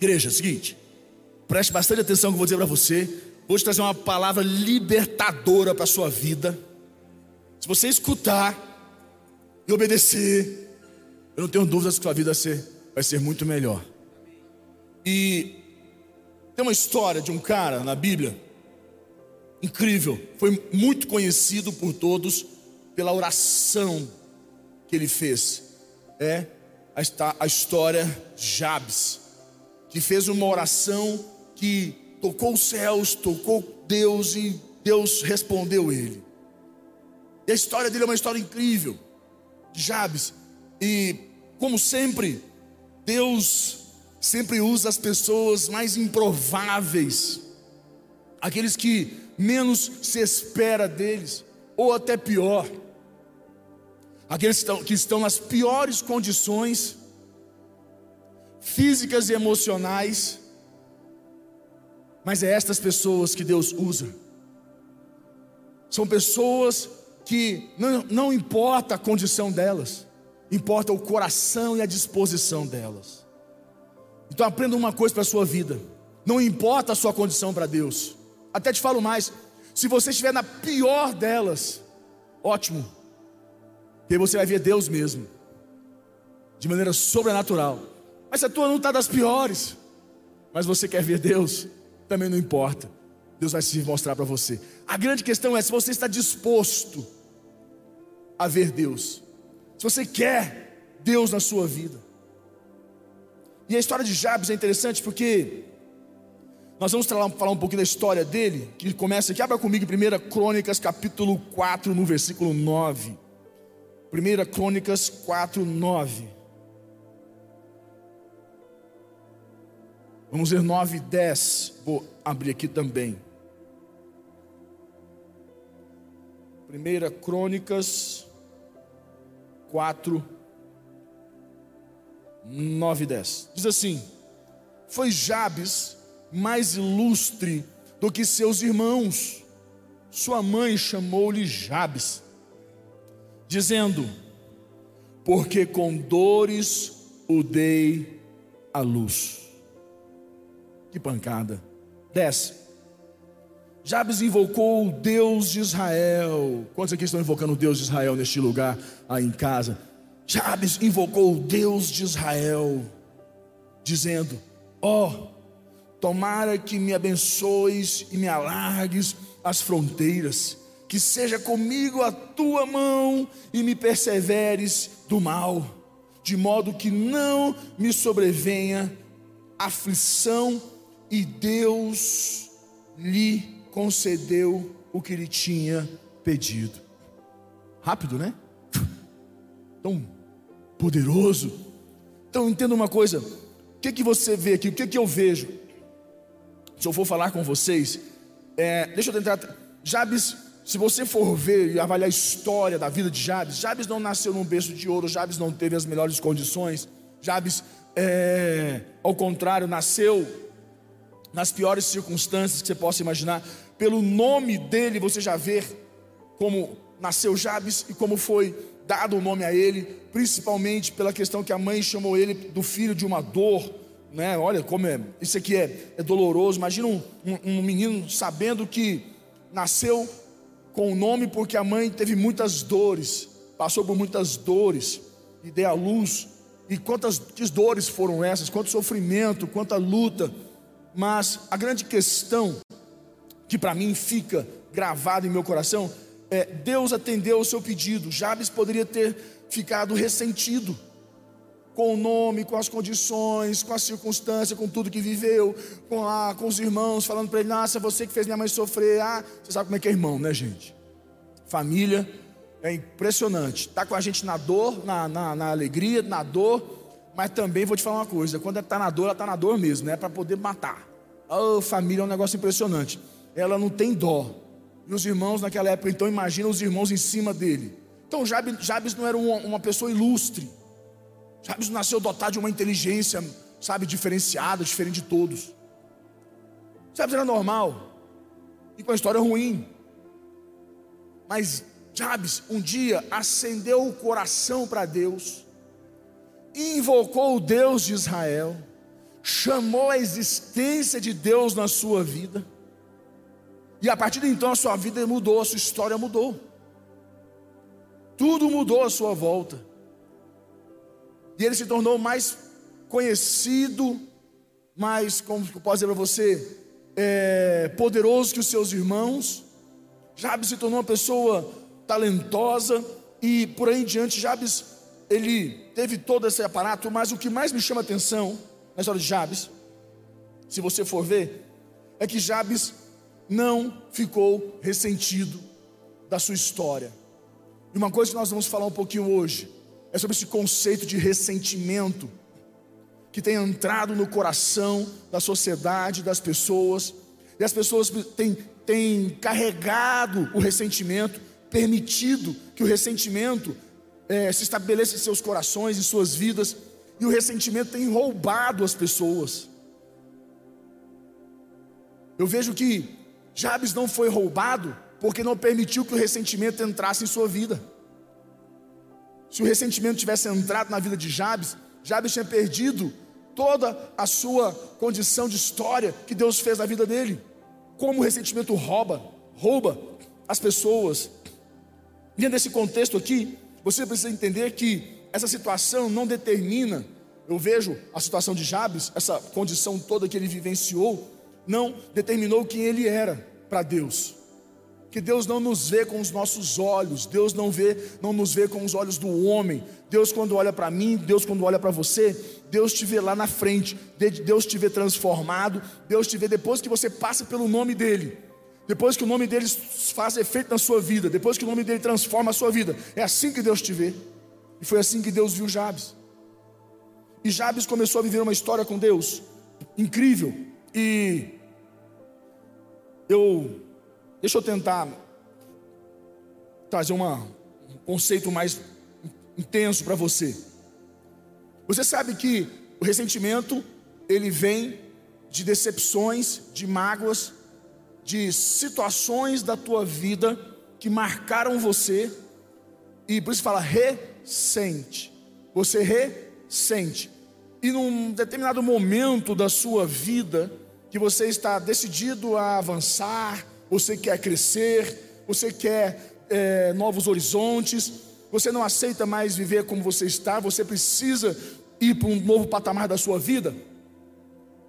Igreja, é seguinte, preste bastante atenção que eu vou dizer para você. Vou te trazer uma palavra libertadora para a sua vida. Se você escutar e obedecer, eu não tenho dúvidas que sua vida vai ser, vai ser muito melhor. E tem uma história de um cara na Bíblia, incrível, foi muito conhecido por todos pela oração que ele fez. É a história de Jabes, que fez uma oração que tocou os céus, tocou Deus e Deus respondeu ele. E a história dele é uma história incrível, Jabes. E como sempre, Deus sempre usa as pessoas mais improváveis, aqueles que menos se espera deles, ou até pior, aqueles que estão, que estão nas piores condições físicas e emocionais, mas é estas pessoas que Deus usa. São pessoas que não, não importa a condição delas, importa o coração e a disposição delas. Então aprenda uma coisa para a sua vida: não importa a sua condição para Deus. Até te falo mais: se você estiver na pior delas, ótimo, porque você vai ver Deus mesmo, de maneira sobrenatural. Mas se a tua não está das piores, mas você quer ver Deus, também não importa. Deus vai se mostrar para você. A grande questão é se você está disposto a ver Deus. Se você quer Deus na sua vida. E a história de Jabes é interessante porque nós vamos falar um pouquinho da história dele, que começa aqui, abra comigo em 1 Crônicas capítulo 4, no versículo 9. 1 Crônicas 4, 9. Vamos ver 9 e 10. Vou abrir aqui também. 1 Crônicas 4, 9 e 10. Diz assim: Foi Jabes mais ilustre do que seus irmãos. Sua mãe chamou-lhe Jabes, dizendo: Porque com dores o dei à luz. Que pancada. 10. Jabes invocou o Deus de Israel. Quantos aqui estão invocando o Deus de Israel neste lugar, aí em casa? Jabes invocou o Deus de Israel, dizendo: Ó, oh, tomara que me abençoes e me alargues as fronteiras, que seja comigo a tua mão e me perseveres do mal, de modo que não me sobrevenha aflição, e Deus lhe concedeu o que ele tinha pedido. Rápido, né? Tão poderoso. Então entenda uma coisa: o que, que você vê aqui, o que, que eu vejo? Se eu for falar com vocês, é, deixa eu tentar. Jabes, se você for ver e avaliar a história da vida de Jabes, Jabes não nasceu num berço de ouro, Jabes não teve as melhores condições, Jabes, é, ao contrário, nasceu nas piores circunstâncias que você possa imaginar. Pelo nome dele, você já vê como nasceu Jabes e como foi dado o nome a ele, principalmente pela questão que a mãe chamou ele do filho de uma dor, né? Olha como é, isso aqui é, é doloroso. Imagina um, um, um menino sabendo que nasceu com o nome porque a mãe teve muitas dores, passou por muitas dores e deu à luz. E quantas dores foram essas, quanto sofrimento, quanta luta. Mas a grande questão que para mim fica gravado em meu coração é, Deus atendeu o seu pedido. Jabes poderia ter ficado ressentido com o nome, com as condições, com a circunstância, com tudo que viveu, com, a, com os irmãos, falando para ele: Nossa, você que fez minha mãe sofrer. Ah, você sabe como é que é irmão, né, gente? Família é impressionante. Está com a gente na dor, na, na, na, alegria, na dor, mas também vou te falar uma coisa: quando ela está na dor, ela está na dor mesmo, né? Para poder matar. Oh, família é um negócio impressionante. Ela não tem dó. E os irmãos naquela época, então imagina os irmãos em cima dele. Então Jabes, Jabes não era uma, uma pessoa ilustre. Jabes nasceu dotado de uma inteligência, sabe, diferenciada, diferente de todos. Jabes era normal. E com a história ruim. Mas Jabes um dia acendeu o coração para Deus. Invocou o Deus de Israel chamou a existência de Deus na sua vida. E a partir de então a sua vida mudou, a sua história mudou. Tudo mudou à sua volta. E ele se tornou mais conhecido, mais, como eu posso dizer para você, é, poderoso que os seus irmãos. Jabes se tornou uma pessoa talentosa e por aí em diante Jabes ele teve todo esse aparato, mas o que mais me chama atenção na história de Jabes, se você for ver, é que Jabes não ficou ressentido da sua história. E uma coisa que nós vamos falar um pouquinho hoje é sobre esse conceito de ressentimento que tem entrado no coração da sociedade, das pessoas, e as pessoas têm, têm carregado o ressentimento, permitido que o ressentimento é, se estabeleça em seus corações, em suas vidas, e o ressentimento tem roubado as pessoas. Eu vejo que Jabes não foi roubado porque não permitiu que o ressentimento entrasse em sua vida. Se o ressentimento tivesse entrado na vida de Jabes, Jabes tinha perdido toda a sua condição de história que Deus fez na vida dele. Como o ressentimento rouba, rouba as pessoas. Dentro desse contexto aqui, você precisa entender que essa situação não determina, eu vejo a situação de Jabes, essa condição toda que ele vivenciou, não determinou quem ele era para Deus que Deus não nos vê com os nossos olhos, Deus não vê, não nos vê com os olhos do homem. Deus quando olha para mim, Deus quando olha para você, Deus te vê lá na frente, Deus te vê transformado, Deus te vê depois que você passa pelo nome dele. Depois que o nome dele faz efeito na sua vida, depois que o nome dele transforma a sua vida, é assim que Deus te vê. E foi assim que Deus viu Jabes. E Jabes começou a viver uma história com Deus incrível. E eu Deixa eu tentar trazer uma, um conceito mais intenso para você. Você sabe que o ressentimento ele vem de decepções, de mágoas, de situações da tua vida que marcaram você e por isso fala recente. Você ressente. E num determinado momento da sua vida que você está decidido a avançar, você quer crescer, você quer é, novos horizontes, você não aceita mais viver como você está, você precisa ir para um novo patamar da sua vida,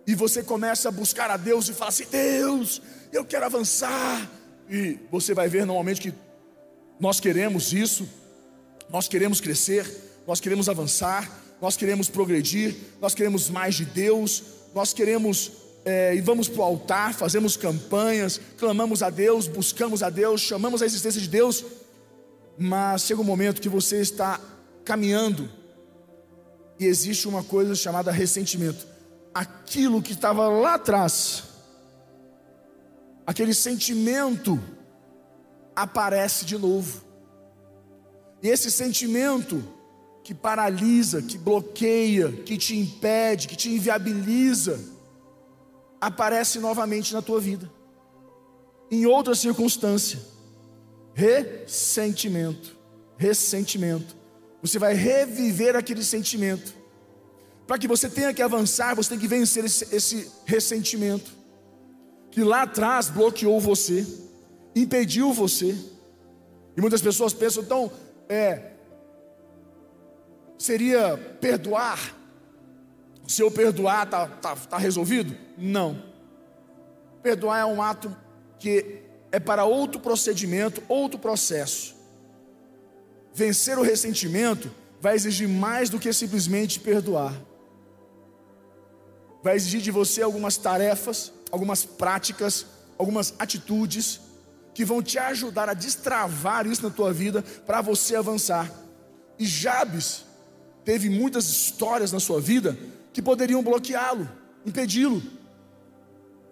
e você começa a buscar a Deus e fala assim: Deus, eu quero avançar, e você vai ver normalmente que nós queremos isso, nós queremos crescer, nós queremos avançar, nós queremos progredir, nós queremos mais de Deus, nós queremos é, e vamos para o altar, fazemos campanhas, clamamos a Deus, buscamos a Deus, chamamos a existência de Deus, mas chega um momento que você está caminhando e existe uma coisa chamada ressentimento. Aquilo que estava lá atrás, aquele sentimento aparece de novo. E esse sentimento que paralisa, que bloqueia, que te impede, que te inviabiliza, aparece novamente na tua vida, em outra circunstância. Ressentimento, ressentimento. Você vai reviver aquele sentimento. Para que você tenha que avançar, você tem que vencer esse, esse ressentimento que lá atrás bloqueou você, impediu você. E muitas pessoas pensam, então, é, seria perdoar se eu perdoar, está tá, tá resolvido? Não. Perdoar é um ato que é para outro procedimento, outro processo. Vencer o ressentimento vai exigir mais do que simplesmente perdoar. Vai exigir de você algumas tarefas, algumas práticas, algumas atitudes que vão te ajudar a destravar isso na tua vida para você avançar. E Jabes teve muitas histórias na sua vida que poderiam bloqueá-lo, impedi-lo.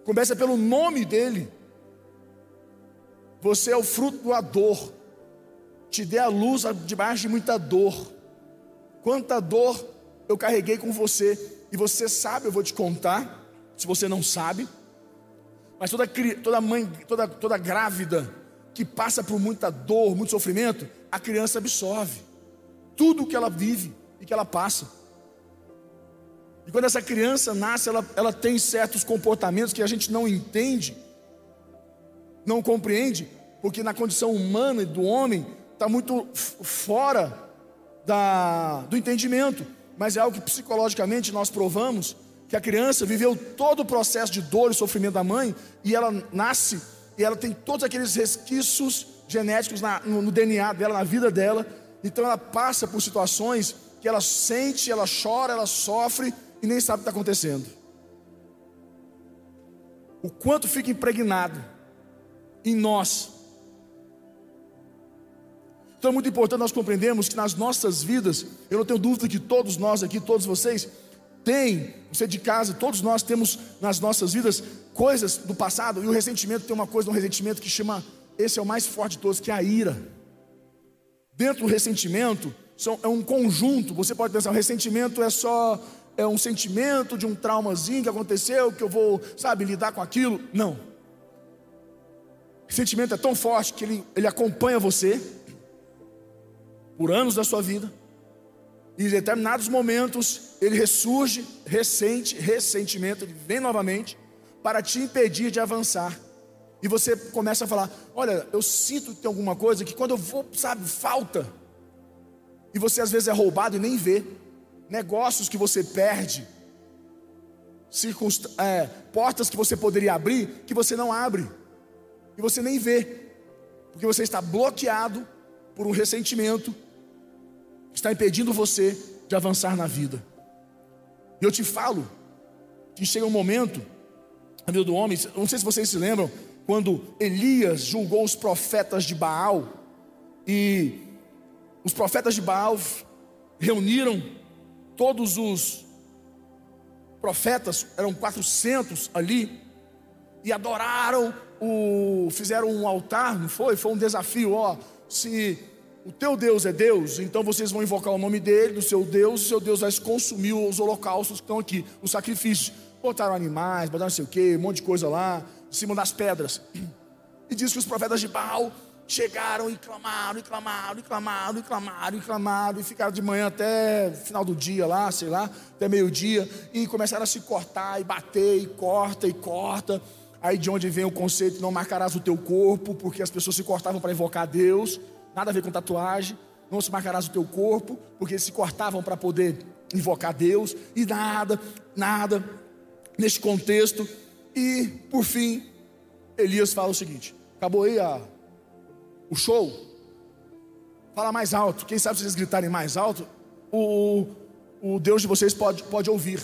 Começa pelo nome dele. Você é o fruto da dor. Te dê a luz debaixo de muita dor. Quanta dor eu carreguei com você. E você sabe, eu vou te contar. Se você não sabe. Mas toda, toda mãe, toda, toda grávida que passa por muita dor, muito sofrimento, a criança absorve tudo o que ela vive e que ela passa. E quando essa criança nasce, ela, ela tem certos comportamentos que a gente não entende, não compreende, porque na condição humana do homem está muito fora da, do entendimento, mas é algo que psicologicamente nós provamos que a criança viveu todo o processo de dor e sofrimento da mãe e ela nasce e ela tem todos aqueles resquícios genéticos na, no, no DNA dela, na vida dela, então ela passa por situações que ela sente, ela chora, ela sofre e nem sabe o que está acontecendo. O quanto fica impregnado em nós. Então é muito importante nós compreendermos que nas nossas vidas, eu não tenho dúvida que todos nós aqui, todos vocês, têm, você de casa, todos nós temos nas nossas vidas coisas do passado, e o ressentimento tem uma coisa no ressentimento que chama, esse é o mais forte de todos, que é a ira. Dentro do ressentimento, são, é um conjunto, você pode pensar, o ressentimento é só é um sentimento de um traumazinho que aconteceu, que eu vou, sabe, lidar com aquilo. Não. O sentimento é tão forte que ele, ele acompanha você por anos da sua vida. E em determinados momentos ele ressurge, ressente, ressentimento, ele vem novamente para te impedir de avançar. E você começa a falar: Olha, eu sinto que tem alguma coisa que quando eu vou, sabe, falta. E você às vezes é roubado e nem vê negócios que você perde, é, portas que você poderia abrir, que você não abre, e você nem vê, porque você está bloqueado por um ressentimento está impedindo você de avançar na vida. E eu te falo que chega um momento, amigo do homem, não sei se vocês se lembram, quando Elias julgou os profetas de Baal, e os profetas de Baal reuniram todos os profetas, eram 400 ali, e adoraram, o, fizeram um altar, não foi? Foi um desafio, ó, se o teu Deus é Deus, então vocês vão invocar o nome dele, do seu Deus, o seu Deus vai consumir os holocaustos que estão aqui, os sacrifícios. Botaram animais, botaram não sei o que, um monte de coisa lá, em cima das pedras. E diz que os profetas de Baal chegaram e clamaram, e clamaram, e clamaram, e clamaram, e clamaram, e ficaram de manhã até final do dia lá, sei lá, até meio-dia, e começaram a se cortar, e bater, e corta, e corta. Aí de onde vem o conceito, não marcarás o teu corpo, porque as pessoas se cortavam para invocar Deus, nada a ver com tatuagem, não se marcarás o teu corpo, porque se cortavam para poder invocar Deus, e nada, nada, neste contexto, e por fim, Elias fala o seguinte: acabou aí a o show, fala mais alto. Quem sabe se vocês gritarem mais alto, o, o Deus de vocês pode, pode ouvir.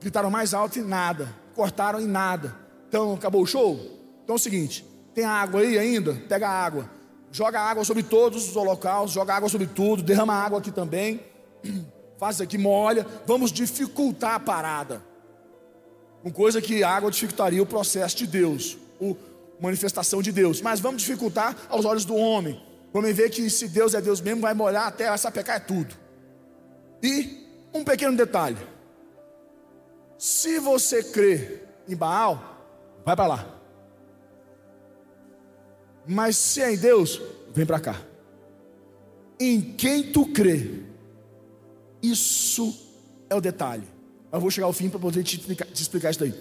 Gritaram mais alto e nada, cortaram e nada. Então, acabou o show? Então é o seguinte: tem água aí ainda? Pega a água, joga água sobre todos os holocaustos, joga água sobre tudo, derrama água aqui também. Faz isso aqui, molha. Vamos dificultar a parada. Uma coisa que a água dificultaria o processo de Deus. O, manifestação de Deus. Mas vamos dificultar aos olhos do homem. Vamos ver que se Deus é Deus mesmo, vai molhar até essa pecar é tudo. E um pequeno detalhe: se você crê em Baal, vai para lá. Mas se é em Deus, vem para cá. Em quem tu crê, isso é o detalhe. Eu vou chegar ao fim para poder te explicar, te explicar isso daí.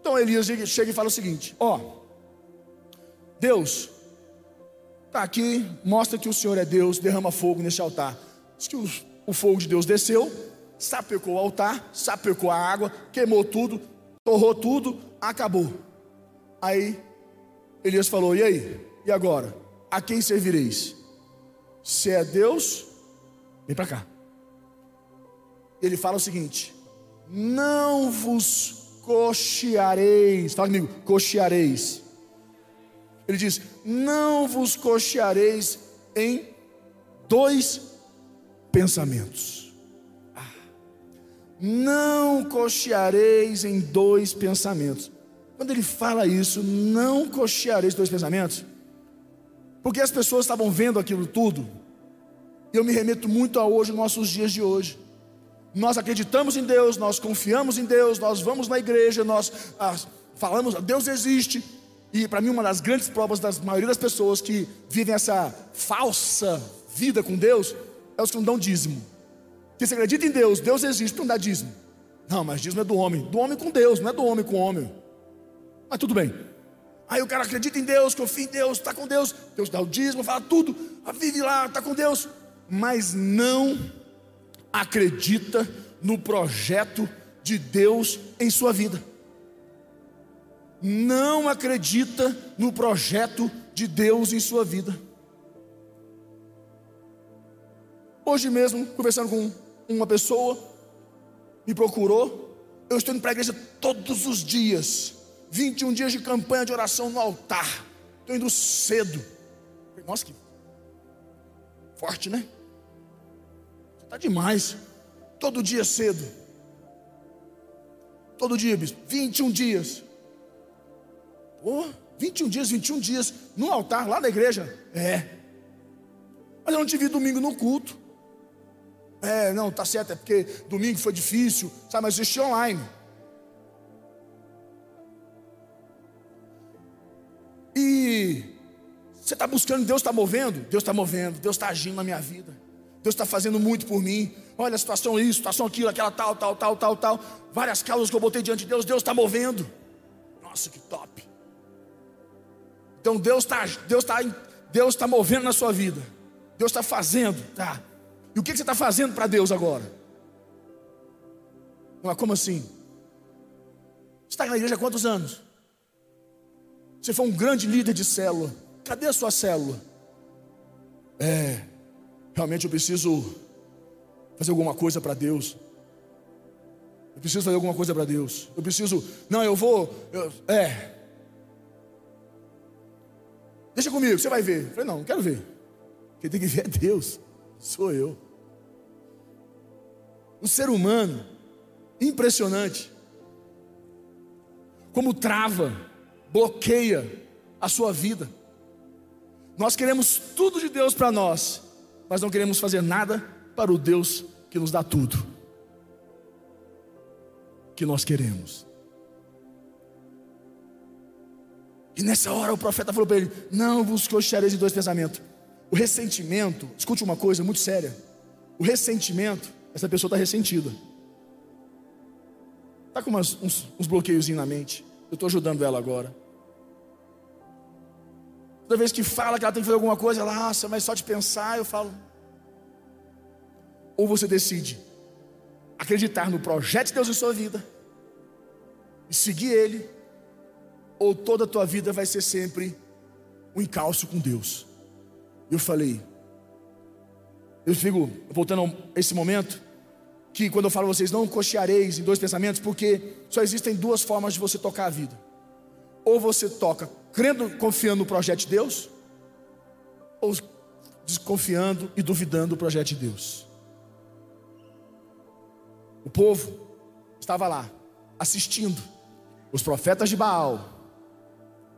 Então Elias chega e fala o seguinte: ó. Deus, está aqui, mostra que o Senhor é Deus, derrama fogo nesse altar. Diz que o, o fogo de Deus desceu, sapecou o altar, sapecou a água, queimou tudo, torrou tudo, acabou. Aí Elias falou: E aí? E agora? A quem servireis? Se é Deus, vem para cá. Ele fala o seguinte: Não vos cocheareis, fala comigo, cocheareis ele diz: Não vos cocheareis em dois pensamentos. Ah. Não cocheareis em dois pensamentos. Quando ele fala isso, não cocheareis dois pensamentos, porque as pessoas estavam vendo aquilo tudo, e eu me remeto muito a hoje, nossos dias de hoje. Nós acreditamos em Deus, nós confiamos em Deus, nós vamos na igreja, nós ah, falamos, Deus existe, e para mim, uma das grandes provas da maioria das pessoas que vivem essa falsa vida com Deus é os que não dão dízimo. Que se acredita em Deus, Deus existe, não dá dízimo. Não, mas dízimo é do homem. Do homem com Deus, não é do homem com homem. Mas tudo bem. Aí o cara acredita em Deus, confia em Deus, está com Deus. Deus dá o dízimo, fala tudo, vive lá, está com Deus. Mas não acredita no projeto de Deus em sua vida. Não acredita no projeto de Deus em sua vida. Hoje mesmo, conversando com uma pessoa, me procurou. Eu estou indo para a igreja todos os dias. 21 dias de campanha de oração no altar. Estou indo cedo. Nossa, que forte, né? Está demais. Todo dia cedo. Todo dia, bispo. 21 dias. Pô, 21 dias, 21 dias. No altar, lá na igreja. É. Mas eu não te vi domingo no culto. É, não, tá certo, é porque domingo foi difícil, sabe, mas assisti online. E você está buscando, Deus está movendo? Deus está movendo, Deus está agindo na minha vida. Deus está fazendo muito por mim. Olha a situação isso, situação aquilo, aquela tal, tal, tal, tal, tal. Várias causas que eu botei diante de Deus, Deus está movendo. Nossa, que top. Então Deus está, Deus está, Deus está movendo na sua vida. Deus está fazendo, tá? E o que você está fazendo para Deus agora? Mas como assim? Você está na igreja há quantos anos? Você foi um grande líder de célula. Cadê a sua célula? É, realmente eu preciso fazer alguma coisa para Deus. Eu preciso fazer alguma coisa para Deus. Eu preciso. Não, eu vou. Eu, é. Deixa comigo, você vai ver. Eu falei, não, não quero ver. Quem tem que ver é Deus sou eu. O ser humano, impressionante, como trava, bloqueia a sua vida. Nós queremos tudo de Deus para nós, mas não queremos fazer nada para o Deus que nos dá tudo que nós queremos. E nessa hora o profeta falou para ele: Não vos coxareis de dois pensamentos. O ressentimento, escute uma coisa muito séria. O ressentimento, essa pessoa está ressentida. Está com umas, uns, uns bloqueios na mente. Eu estou ajudando ela agora. Toda vez que fala que ela tem que fazer alguma coisa, ela, nossa, mas só de pensar, eu falo. Ou você decide acreditar no projeto de Deus em sua vida e seguir Ele, ou toda a tua vida vai ser sempre um encalço com Deus. Eu falei, eu fico voltando a esse momento, que quando eu falo a vocês, não cocheareis em dois pensamentos, porque só existem duas formas de você tocar a vida. Ou você toca crendo, confiando no projeto de Deus, ou desconfiando e duvidando do projeto de Deus. O povo estava lá, assistindo os profetas de Baal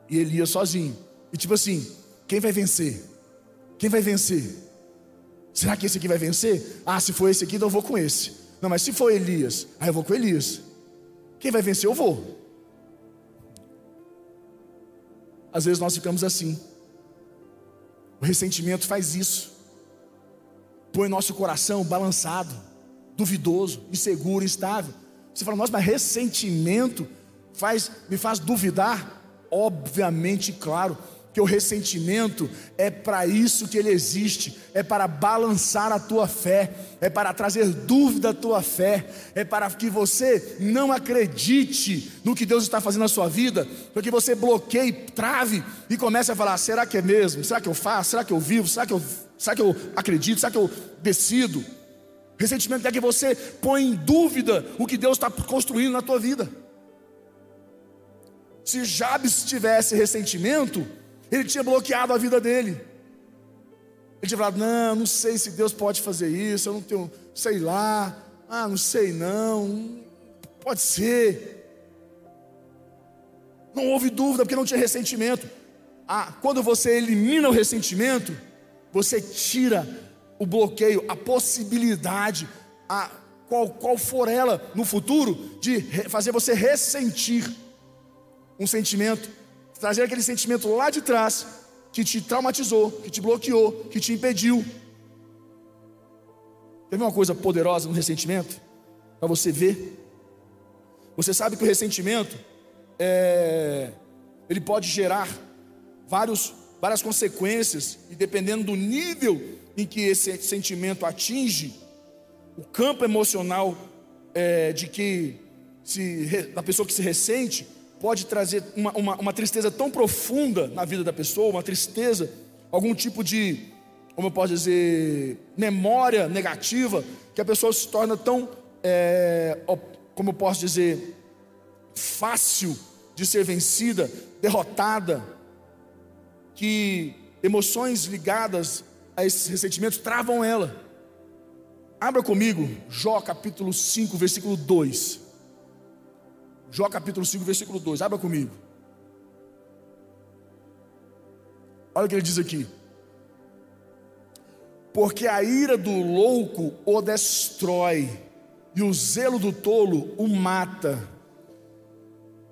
e Elias sozinho. E tipo assim, quem vai vencer? Quem vai vencer? Será que esse aqui vai vencer? Ah, se for esse aqui, então eu vou com esse. Não, mas se for Elias, aí eu vou com Elias. Quem vai vencer, eu vou. Às vezes nós ficamos assim. O ressentimento faz isso. Põe nosso coração balançado, duvidoso, inseguro, instável. Você fala, nossa, mas ressentimento faz, me faz duvidar? Obviamente, claro que o ressentimento é para isso que ele existe, é para balançar a tua fé, é para trazer dúvida à tua fé, é para que você não acredite no que Deus está fazendo na sua vida, para que você bloqueie, trave e comece a falar: será que é mesmo? Será que eu faço? Será que eu vivo? Será que eu, será que eu acredito? Será que eu decido? Ressentimento é que você põe em dúvida o que Deus está construindo na tua vida. Se Jabes tivesse ressentimento, ele tinha bloqueado a vida dele. Ele tinha falado: Não, não sei se Deus pode fazer isso, eu não tenho, sei lá, ah, não sei não, pode ser. Não houve dúvida, porque não tinha ressentimento. Ah, quando você elimina o ressentimento, você tira o bloqueio, a possibilidade, a, qual, qual for ela no futuro, de fazer você ressentir um sentimento trazer aquele sentimento lá de trás que te traumatizou, que te bloqueou, que te impediu. Quer ver uma coisa poderosa no ressentimento? Para você ver Você sabe que o ressentimento é, ele pode gerar vários, várias consequências, e dependendo do nível em que esse sentimento atinge, o campo emocional é, de que se, da pessoa que se ressente pode trazer uma, uma, uma tristeza tão profunda na vida da pessoa, uma tristeza, algum tipo de, como eu posso dizer, memória negativa, que a pessoa se torna tão, é, como eu posso dizer, fácil de ser vencida, derrotada, que emoções ligadas a esses ressentimentos travam ela. Abra comigo Jó capítulo 5, versículo 2. Jó capítulo 5, versículo 2. Abra comigo. Olha o que ele diz aqui. Porque a ira do louco o destrói, e o zelo do tolo o mata.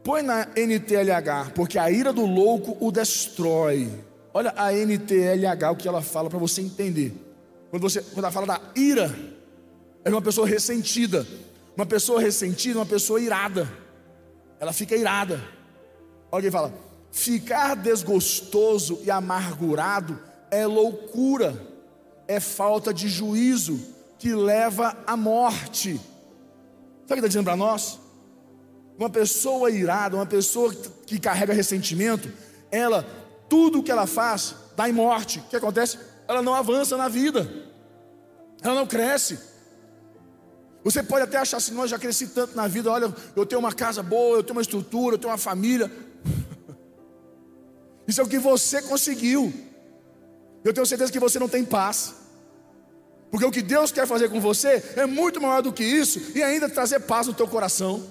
Põe na NTLH, porque a ira do louco o destrói. Olha a NTLH, o que ela fala para você entender. Quando, você, quando ela fala da ira, é uma pessoa ressentida. Uma pessoa ressentida, uma pessoa irada ela fica irada. Alguém fala: ficar desgostoso e amargurado é loucura, é falta de juízo que leva à morte. Sabe o que está dizendo para nós? Uma pessoa irada, uma pessoa que carrega ressentimento, ela, tudo que ela faz dá em morte. O que acontece? Ela não avança na vida, ela não cresce. Você pode até achar assim, nós já cresci tanto na vida, olha, eu tenho uma casa boa, eu tenho uma estrutura, eu tenho uma família. Isso é o que você conseguiu. Eu tenho certeza que você não tem paz. Porque o que Deus quer fazer com você é muito maior do que isso e ainda trazer paz no teu coração.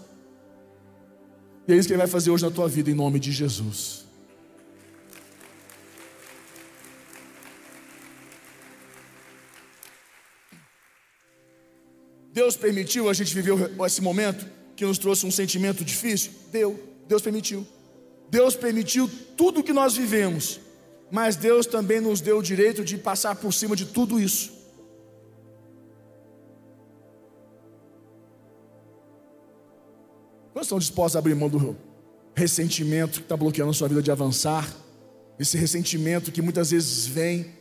E é isso que Ele vai fazer hoje na tua vida, em nome de Jesus. Deus permitiu a gente viver esse momento que nos trouxe um sentimento difícil? Deu, Deus permitiu. Deus permitiu tudo que nós vivemos, mas Deus também nos deu o direito de passar por cima de tudo isso. Quantos estão dispostos a abrir mão do ressentimento que está bloqueando a sua vida de avançar? Esse ressentimento que muitas vezes vem,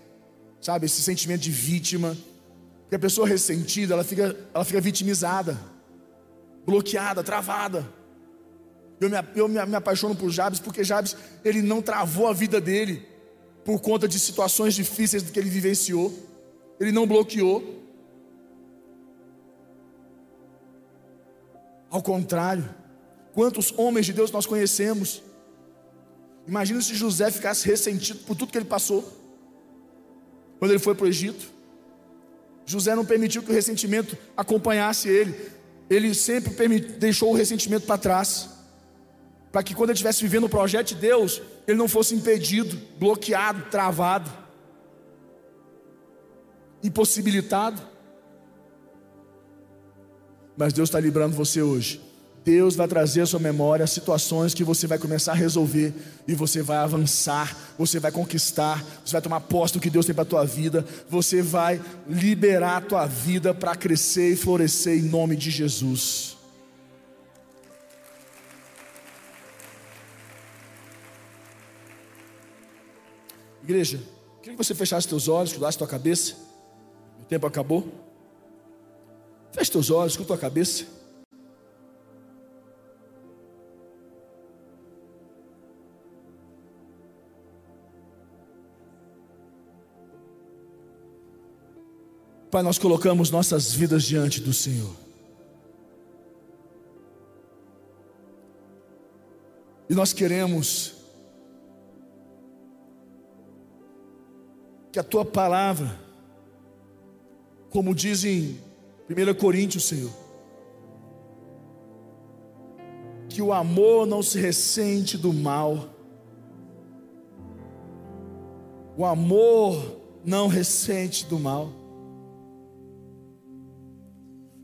sabe? Esse sentimento de vítima, porque a pessoa ressentida, ela fica, ela fica vitimizada, bloqueada, travada. Eu, me, eu me, me apaixono por Jabes porque Jabes, ele não travou a vida dele por conta de situações difíceis que ele vivenciou. Ele não bloqueou. Ao contrário, quantos homens de Deus nós conhecemos? Imagina se José ficasse ressentido por tudo que ele passou quando ele foi para o Egito. José não permitiu que o ressentimento acompanhasse ele. Ele sempre deixou o ressentimento para trás. Para que quando ele estivesse vivendo o projeto de Deus, ele não fosse impedido, bloqueado, travado, impossibilitado. Mas Deus está livrando você hoje Deus vai trazer à sua memória situações que você vai começar a resolver e você vai avançar, você vai conquistar, você vai tomar posse do que Deus tem para a tua vida, você vai liberar a tua vida para crescer e florescer em nome de Jesus. Igreja, queria que você fechasse teus olhos, cuidasse tua cabeça. O tempo acabou. Feche teus olhos, com tua cabeça. Pai, nós colocamos nossas vidas diante do Senhor. E nós queremos que a tua palavra, como diz em 1 Coríntios, Senhor, que o amor não se ressente do mal, o amor não ressente do mal.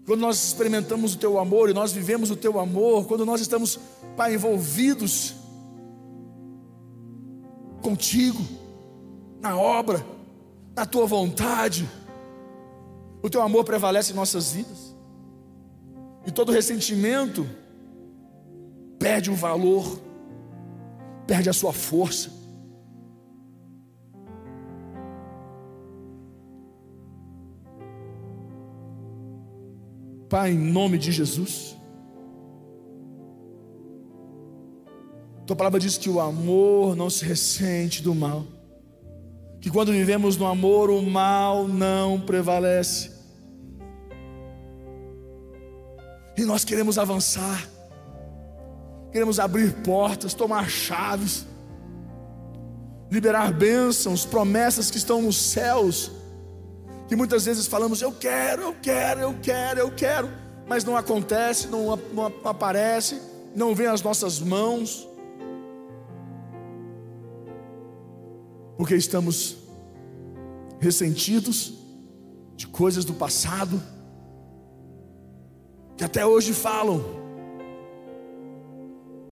Quando nós experimentamos o teu amor e nós vivemos o teu amor, quando nós estamos, Pai, envolvidos contigo, na obra, na tua vontade, o teu amor prevalece em nossas vidas. E todo ressentimento perde o valor, perde a sua força. Pai, em nome de Jesus. Tua palavra diz que o amor não se ressente do mal. Que quando vivemos no amor, o mal não prevalece. E nós queremos avançar, queremos abrir portas, tomar chaves, liberar bênçãos, promessas que estão nos céus, que muitas vezes falamos, eu quero, eu quero, eu quero, eu quero, mas não acontece, não, não aparece, não vem às nossas mãos, porque estamos ressentidos de coisas do passado, que até hoje falam,